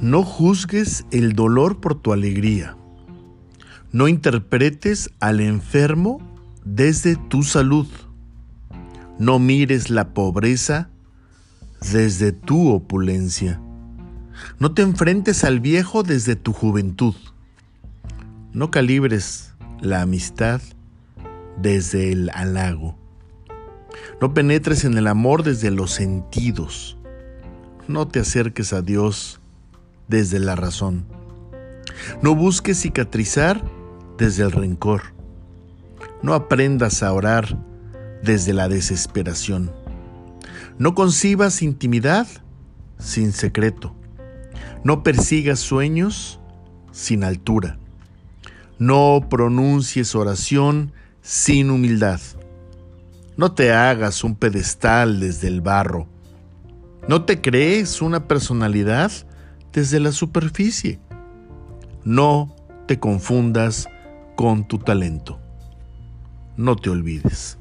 No juzgues el dolor por tu alegría. No interpretes al enfermo desde tu salud. No mires la pobreza desde tu opulencia. No te enfrentes al viejo desde tu juventud. No calibres la amistad desde el halago. No penetres en el amor desde los sentidos. No te acerques a Dios desde la razón. No busques cicatrizar desde el rencor. No aprendas a orar desde la desesperación. No concibas intimidad sin secreto. No persigas sueños sin altura. No pronuncies oración sin humildad. No te hagas un pedestal desde el barro. No te crees una personalidad desde la superficie. No te confundas con tu talento. No te olvides.